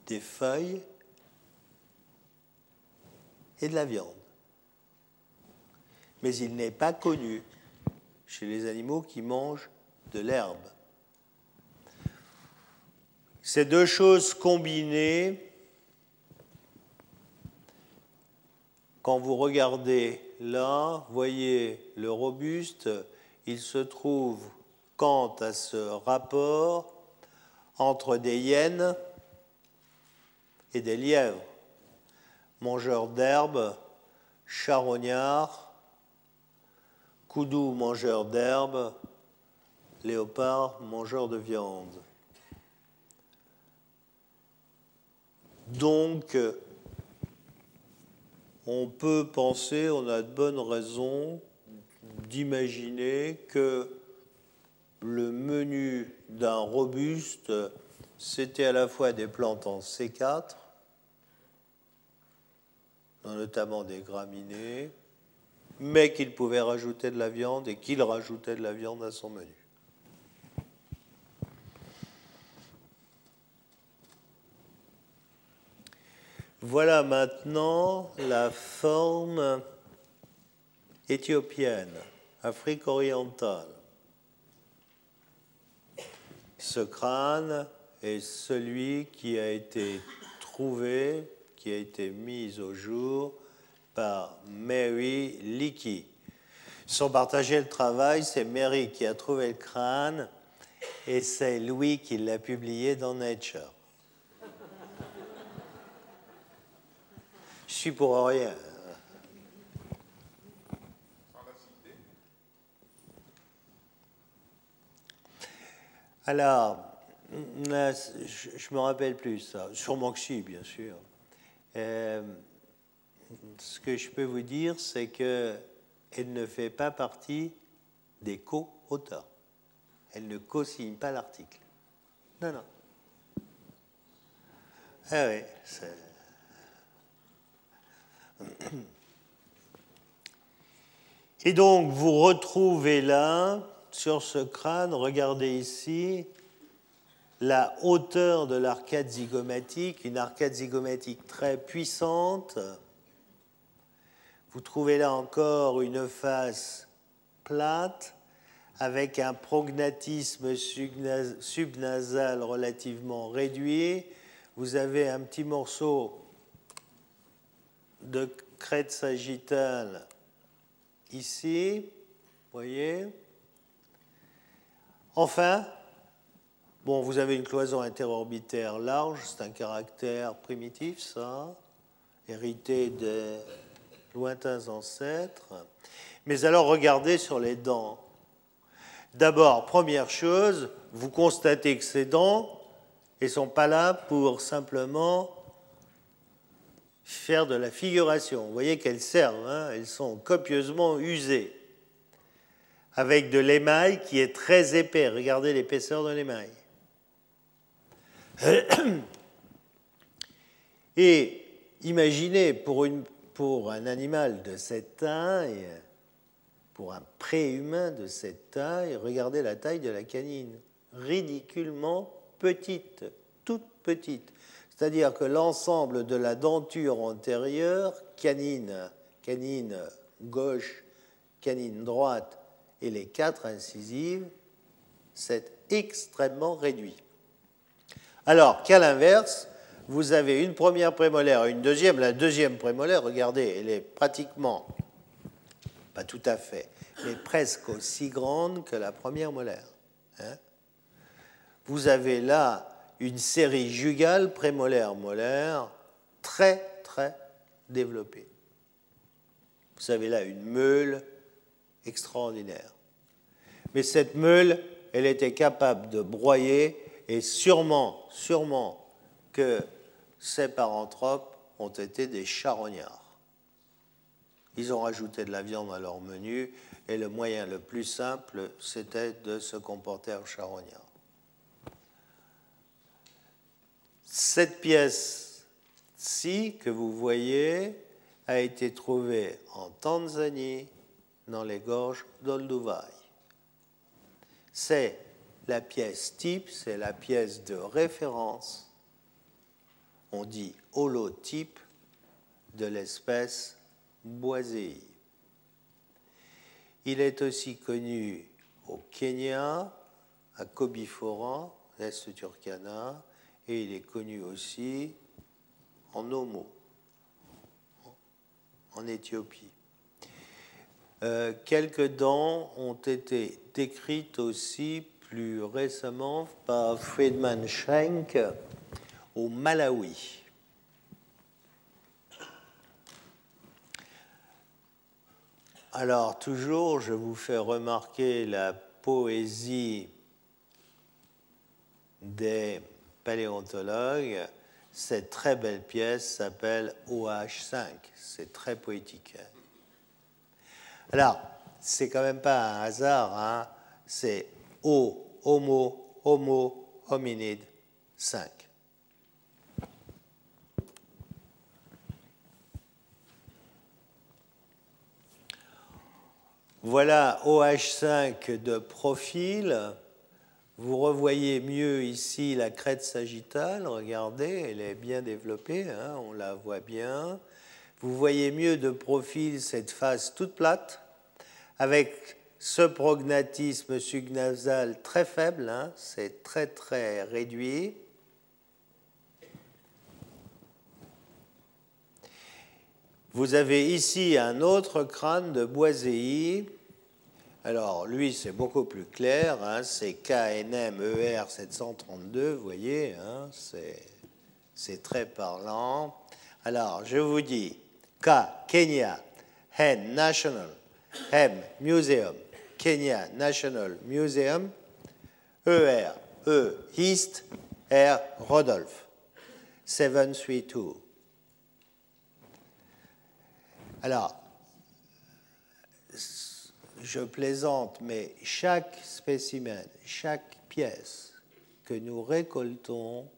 des feuilles et de la viande. Mais il n'est pas connu chez les animaux qui mangent de l'herbe. Ces deux choses combinées, quand vous regardez là, voyez le robuste, il se trouve quant à ce rapport entre des hyènes et des lièvres, mangeurs d'herbe, charognards, coudou mangeurs d'herbe, léopard mangeurs de viande. Donc, on peut penser, on a de bonnes raisons d'imaginer que le menu d'un robuste, c'était à la fois des plantes en C4, notamment des graminées, mais qu'il pouvait rajouter de la viande et qu'il rajoutait de la viande à son menu. Voilà maintenant la forme éthiopienne, Afrique orientale. Ce crâne est celui qui a été trouvé, qui a été mis au jour par Mary Leakey. Sans partager le travail, c'est Mary qui a trouvé le crâne et c'est Louis qui l'a publié dans Nature. Je suis pour rien. Alors, je ne me rappelle plus ça. Sûrement que si, bien sûr. Euh, ce que je peux vous dire, c'est qu'elle ne fait pas partie des co-auteurs. Elle ne co-signe pas l'article. Non, non. Ah oui, <coughs> Et donc, vous retrouvez là sur ce crâne, regardez ici, la hauteur de l'arcade zygomatique, une arcade zygomatique très puissante. Vous trouvez là encore une face plate avec un prognatisme subnasal relativement réduit. Vous avez un petit morceau de crête sagittale ici, voyez. Enfin, bon, vous avez une cloison interorbitaire large, c'est un caractère primitif, ça, hérité des lointains ancêtres. Mais alors regardez sur les dents. D'abord, première chose, vous constatez que ces dents ne sont pas là pour simplement faire de la figuration. Vous voyez qu'elles servent, hein, elles sont copieusement usées, avec de l'émail qui est très épais. Regardez l'épaisseur de l'émail. <coughs> Et imaginez pour, un animal de cette taille, pour un préhumain de cette taille, regardez la taille de la canine, ridiculement petite, toute petite. C'est-à-dire que l'ensemble de la denture antérieure, canine, canine gauche, canine droite et les quatre incisives, c'est extrêmement réduit. Alors qu'à l'inverse, vous avez une première prémolaire et une deuxième. La deuxième prémolaire, regardez, elle est pratiquement, pas tout à fait, mais presque aussi grande que la première molaire. Hein. vous avez là une série jugale prémolaire-molaire très, très développée. Vous avez là une meule extraordinaire. Mais cette meule, elle était capable de broyer et sûrement, sûrement que ces paranthropes ont été des charognards. Ils ont rajouté de la viande à leur menu et le moyen le plus simple, c'était de se comporter en charognard. Cette pièce-ci que vous voyez a été trouvée en Tanzanie, dans les gorges d'Olduvai. C'est la pièce type, c'est la pièce de référence, on dit holotype de l'espèce boisée. Il est aussi connu au Kenya, à Kobifora, l'Est Turkana, et il est connu aussi en Homo, en Éthiopie. Euh, quelques dents ont été décrites aussi plus récemment par Friedman Schenk au Malawi. Alors toujours, je vous fais remarquer la poésie des paléontologue, cette très belle pièce s'appelle OH5. C'est très poétique. Alors, c'est quand même pas un hasard, hein. c'est O, Homo, Homo, hominide 5. Voilà OH5 de profil. Vous revoyez mieux ici la crête sagittale, regardez, elle est bien développée, hein, on la voit bien. Vous voyez mieux de profil cette face toute plate, avec ce prognatisme subnasal très faible, hein, c'est très très réduit. Vous avez ici un autre crâne de Boiséi alors, lui, c'est beaucoup plus clair, hein, c'est KNM-ER 732, vous voyez, hein, c'est très parlant. Alors, je vous dis, K, Kenya, N, National, M, Museum, Kenya National Museum, ER, E, East, R, Rodolphe, 732. Alors, je plaisante, mais chaque spécimen, chaque pièce que nous récoltons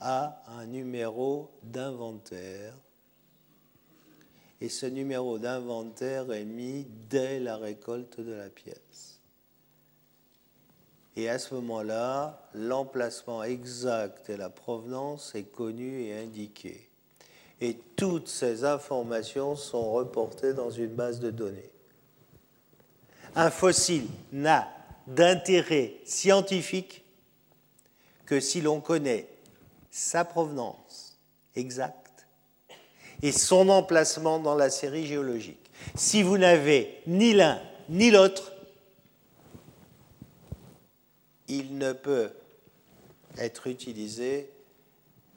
a un numéro d'inventaire. Et ce numéro d'inventaire est mis dès la récolte de la pièce. Et à ce moment-là, l'emplacement exact et la provenance est connu et indiqué. Et toutes ces informations sont reportées dans une base de données un fossile n'a d'intérêt scientifique que si l'on connaît sa provenance exacte et son emplacement dans la série géologique. Si vous n'avez ni l'un ni l'autre, il ne peut être utilisé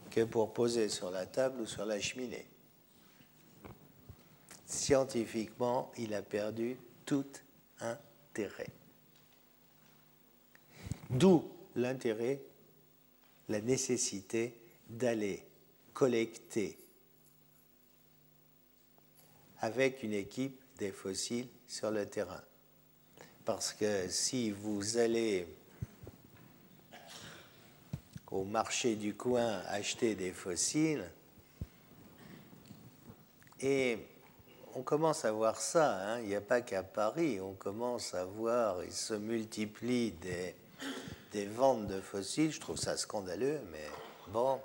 que pour poser sur la table ou sur la cheminée. Scientifiquement, il a perdu tout intérêt. D'où l'intérêt, la nécessité d'aller collecter avec une équipe des fossiles sur le terrain. Parce que si vous allez au marché du coin acheter des fossiles, et on commence à voir ça, hein. il n'y a pas qu'à Paris, on commence à voir, il se multiplie des, des ventes de fossiles, je trouve ça scandaleux, mais bon.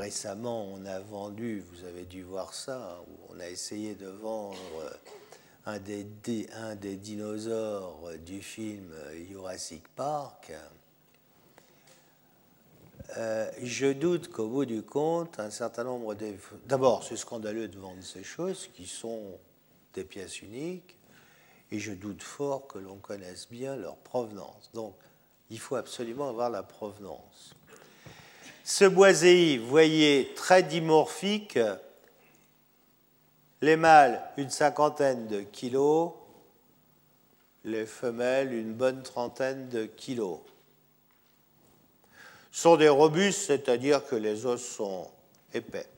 Récemment, on a vendu, vous avez dû voir ça, on a essayé de vendre un des, un des dinosaures du film Jurassic Park. Euh, je doute qu'au bout du compte, un certain nombre de... D'abord, c'est scandaleux de vendre ces choses qui sont des pièces uniques, et je doute fort que l'on connaisse bien leur provenance. Donc, il faut absolument avoir la provenance. Ce boisé, vous voyez, très dimorphique, les mâles, une cinquantaine de kilos, les femelles, une bonne trentaine de kilos sont des robustes, c'est-à-dire que les os sont épais.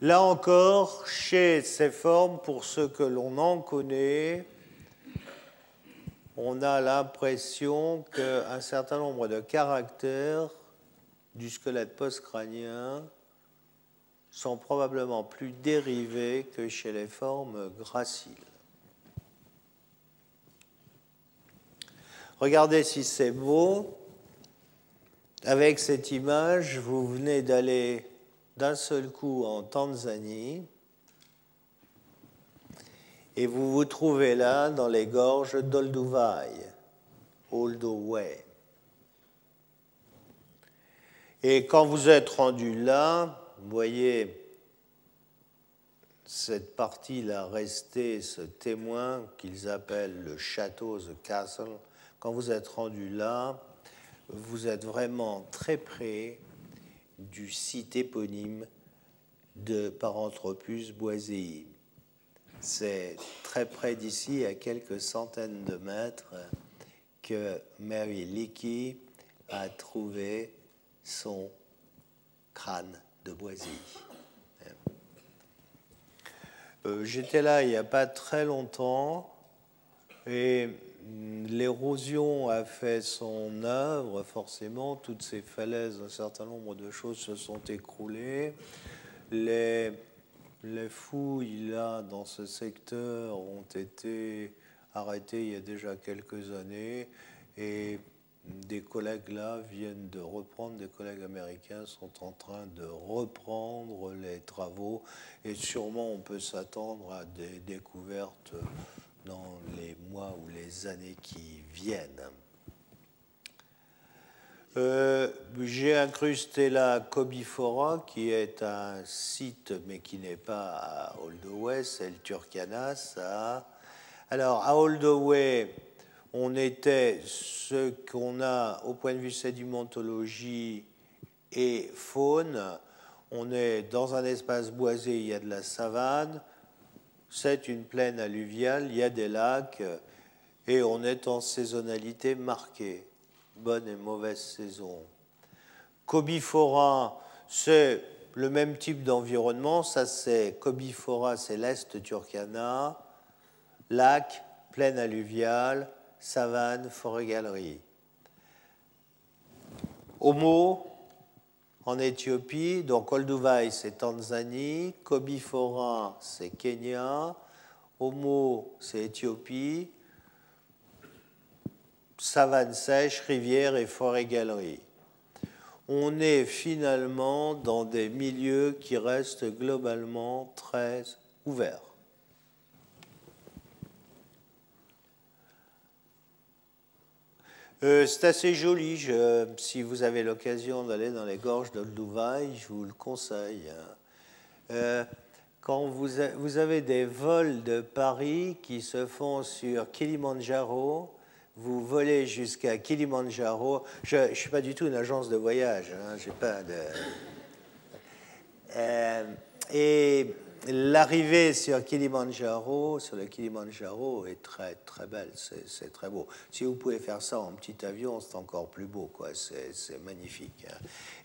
Là encore, chez ces formes, pour ce que l'on en connaît, on a l'impression qu'un certain nombre de caractères du squelette postcrânien sont probablement plus dérivés que chez les formes graciles. Regardez si c'est beau. Avec cette image, vous venez d'aller d'un seul coup en Tanzanie et vous vous trouvez là dans les gorges d'Olduvai, Oldoway. Et quand vous êtes rendu là, vous voyez cette partie-là restée, ce témoin qu'ils appellent le château, the castle. Quand vous êtes rendu là, vous êtes vraiment très près du site éponyme de Paranthropus boisei. C'est très près d'ici, à quelques centaines de mètres, que Mary Leakey a trouvé son crâne de Boisy. Euh, j'étais là il n'y a pas très longtemps et l'érosion a fait son œuvre, forcément, toutes ces falaises, un certain nombre de choses se sont écroulées. Les, les fouilles là, dans ce secteur ont été arrêtées il y a déjà quelques années et des collègues là viennent de reprendre, des collègues américains sont en train de reprendre les travaux et sûrement on peut s'attendre à des découvertes dans les mois ou les années qui viennent. Euh, j'ai incrusté là Cobifora, qui est un site, mais qui n'est pas à Holdoway, c'est le Turkana. Ça. Alors, à Holdoway, on était ce qu'on a au point de vue sédimentologie et faune. On est dans un espace boisé, il y a de la savane c'est une plaine alluviale, il y a des lacs et on est en saisonnalité marquée, bonne et mauvaise saison. Cobifora, c'est le même type d'environnement, ça c'est Cobifora, c'est l'Est Turkana, lac, plaine alluviale, savane, forêt-galerie. Homo, en Éthiopie. Donc Olduvai, c'est Tanzanie. Kobifora, c'est Kenya. Homo, c'est Éthiopie. Savane sèche, rivière et forêt-galerie. On est finalement dans des milieux qui restent globalement très ouverts. Euh, c'est assez joli. si vous avez l'occasion d'aller dans les gorges d'Olduvai, je vous le conseille. Euh, quand vous, vous, avez des vols de Paris qui se font sur Kilimanjaro, vous volez jusqu'à Kilimanjaro. Je ne suis pas du tout une agence de voyage. Hein, pas de... Euh, et l'arrivée sur Kilimanjaro, sur le Kilimanjaro, est très très belle, c'est très beau. Si vous pouvez faire ça en petit avion, c'est encore plus beau, quoi. C'est magnifique. Hein.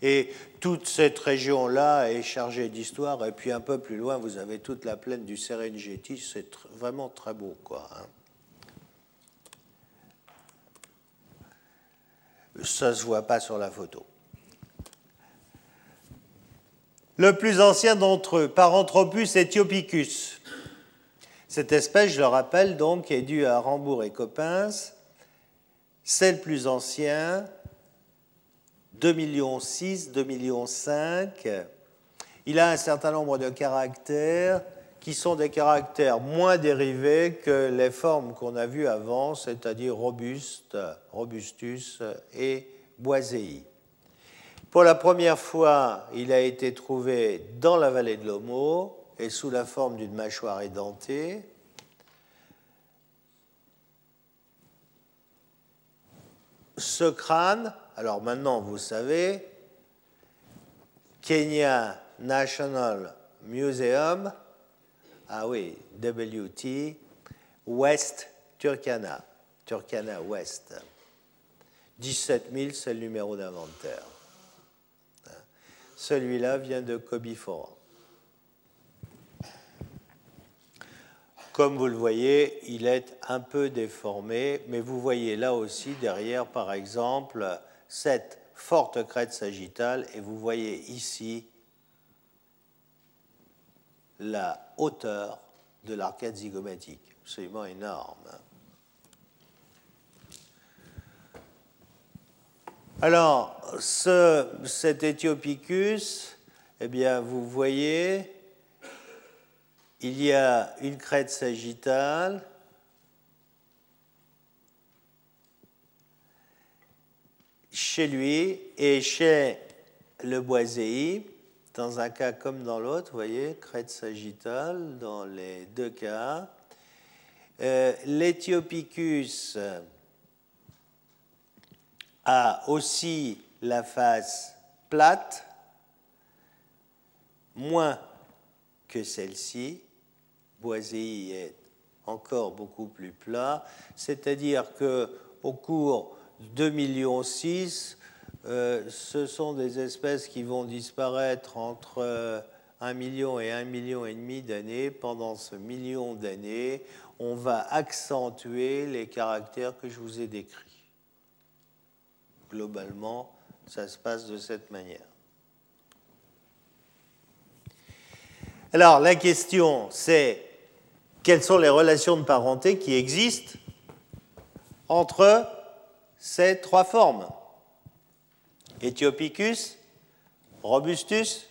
Et toute cette région-là est chargée d'histoire. Et puis un peu plus loin, vous avez toute la plaine du Serengeti, c'est vraiment très beau, quoi. Hein. Ça ne se voit pas sur la photo. Le plus ancien d'entre eux, Paranthropus ethiopicus. Cette espèce, je le rappelle donc, est due à Rambourg et Coppens. C'est le plus ancien, 2,6 millions, 2,5 millions. Il a un certain nombre de caractères qui sont des caractères moins dérivés que les formes qu'on a vues avant, c'est-à-dire robuste, robustus et boisei. Pour la première fois, il a été trouvé dans la vallée de l'Omo et sous la forme d'une mâchoire édentée. Ce crâne, alors maintenant vous savez, Kenya National Museum, ah oui, WT, West Turkana, Turkana West. 17 000, c'est le numéro d'inventaire. Celui-là vient de Cobifora. Comme vous le voyez, il est un peu déformé, mais vous voyez là aussi derrière, par exemple, cette forte crête sagittale, et vous voyez ici la hauteur de l'arcade zygomatique, absolument énorme. Alors, ce, cet Éthiopicus, eh bien, vous voyez, il y a une crête sagittale, chez lui et chez le boiséi, dans un cas comme dans l'autre, vous voyez, crête sagittale dans les deux cas. Euh, L'Éthiopicus a aussi la face plate, moins que celle-ci. Boisei est encore beaucoup plus plat, c'est-à-dire que au cours de 2,6 millions, euh, ce sont des espèces qui vont disparaître entre 1 euh, million et 1 million et demi d'années. Pendant ce million d'années, on va accentuer les caractères que je vous ai décrits globalement, ça se passe de cette manière. Alors, la question, c'est quelles sont les relations de parenté qui existent entre ces trois formes? Ethiopicus, Robustus,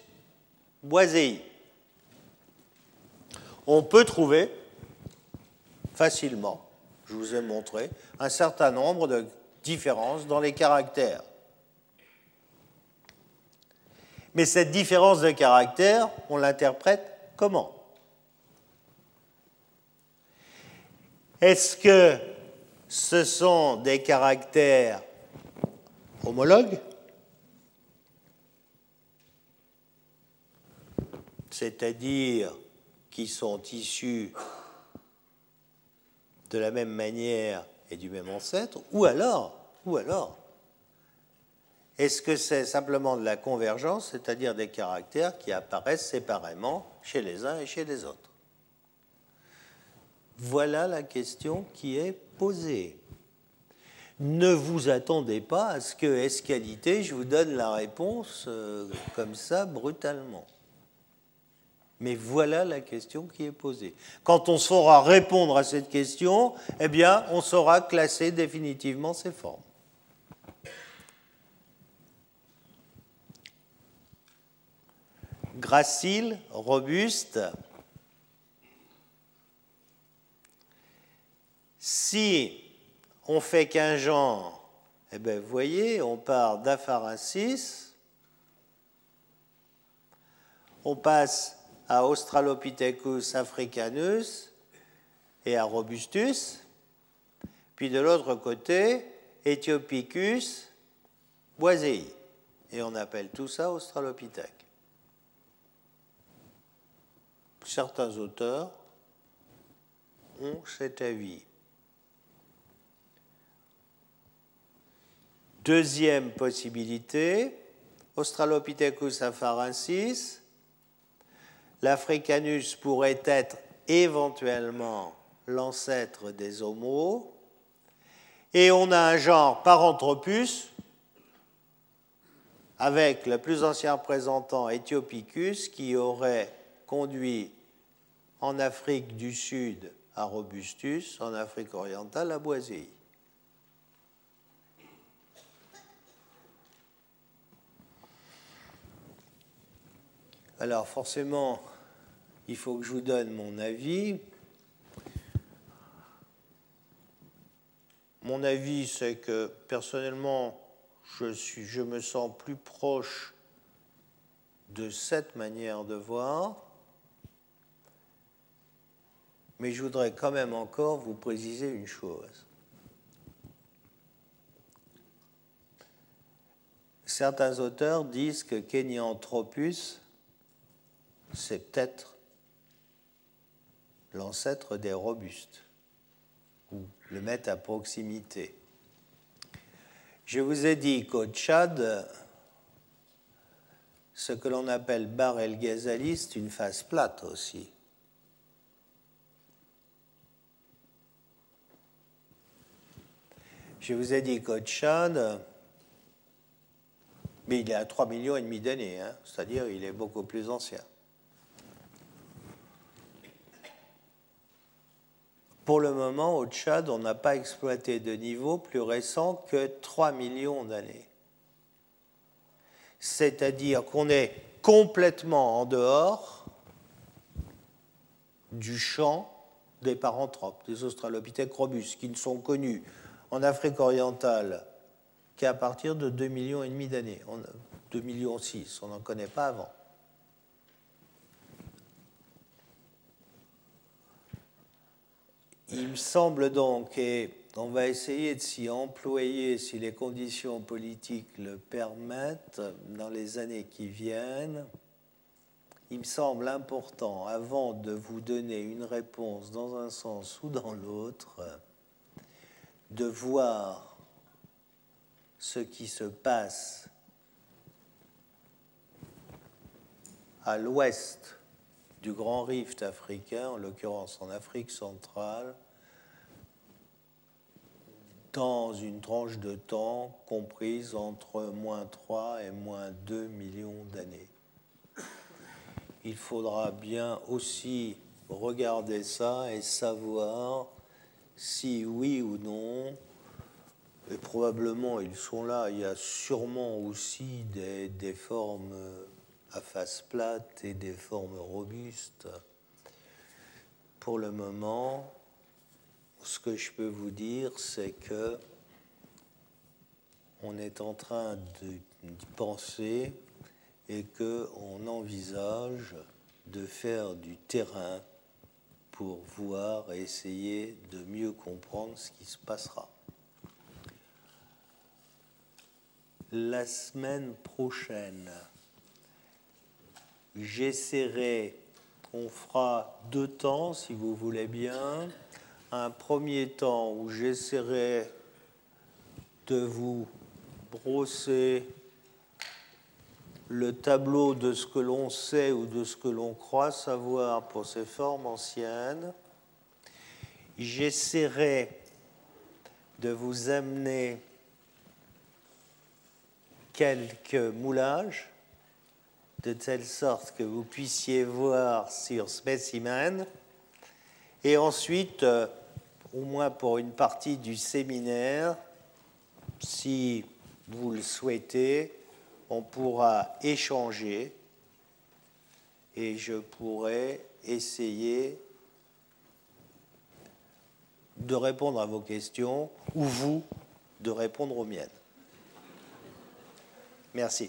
Boisei. On peut trouver facilement, je vous ai montré, un certain nombre de différence dans les caractères. Mais cette différence de caractère, on l'interprète comment? Est-ce que ce sont des caractères homologues? C'est-à-dire qui sont issus de la même manière et du même ancêtre, ou alors, ou alors, est-ce que c'est simplement de la convergence, c'est-à-dire des caractères qui apparaissent séparément chez les uns et chez les autres? Voilà la question qui est posée. Ne vous attendez pas à ce que escalité, je vous donne la réponse euh, comme ça brutalement. Mais voilà la question qui est posée. Quand on saura répondre à cette question, eh bien, on saura classer définitivement ces formes. Gracile, robuste. Si on fait qu'un genre, eh bien, vous voyez, on part d'Apharasis, on passe à Australopithecus africanus et à Robustus, puis de l'autre côté, Ethiopicus boisei. Et on appelle tout ça Australopithèque. certains auteurs ont cet avis. Deuxième possibilité, Australopithecus afarensis, l'Africanus pourrait être éventuellement l'ancêtre des Homos, et on a un genre Paranthropus avec le plus ancien représentant Ethiopicus qui aurait conduit en Afrique du Sud à Robustus, en Afrique orientale à Boisille. Alors forcément, il faut que je vous donne mon avis. Mon avis, c'est que personnellement, je, me sens plus proche de cette manière de voir. Mais je voudrais quand même encore vous préciser une chose. Certains auteurs disent que Kenyanthropus, c'est peut-être l'ancêtre des robustes, ou le mettre à proximité. Je vous ai dit qu'au Tchad, ce que l'on appelle Bar el Ghazali, c'est une face plate aussi. Je vous ai dit qu'au Tchad, mais il est à 3 millions et demi d'années, hein, c'est-à-dire il est beaucoup plus ancien. Pour le moment, au Tchad, on n'a pas exploité de niveau plus récent que 3 millions d'années. C'est-à-dire qu'on est complètement en dehors du champ des paranthropes, des australopithèques robustes, qui ne sont connus en Afrique orientale qu'à partir de 2 millions et demi d'années. 2 millions 6, on n'en connaît pas avant. Il me semble donc, et on va essayer de s'y employer si les conditions politiques le permettent dans les années qui viennent, il me semble important, avant de vous donner une réponse dans un sens ou dans l'autre, de voir ce qui se passe à l'ouest du grand rift africain, en l'occurrence en Afrique centrale, dans une tranche de temps comprise entre moins 3 et moins 2 millions d'années. Il faudra bien aussi regarder ça et savoir si oui ou non, et probablement ils sont là, il y a sûrement aussi des, des formes à face plate et des formes robustes. Pour le moment, ce que je peux vous dire, c'est que on est en train d'y penser et qu'on envisage de faire du terrain pour voir et essayer de mieux comprendre ce qui se passera. La semaine prochaine, j'essaierai, on fera deux temps si vous voulez bien. Un premier temps où j'essaierai de vous brosser le tableau de ce que l'on sait ou de ce que l'on croit savoir pour ces formes anciennes. J'essaierai de vous amener quelques moulages de telle sorte que vous puissiez voir sur spécimen et ensuite, euh, au moins pour une partie du séminaire, si vous le souhaitez, on pourra échanger et je pourrai essayer de répondre à vos questions ou vous de répondre aux miennes. Merci.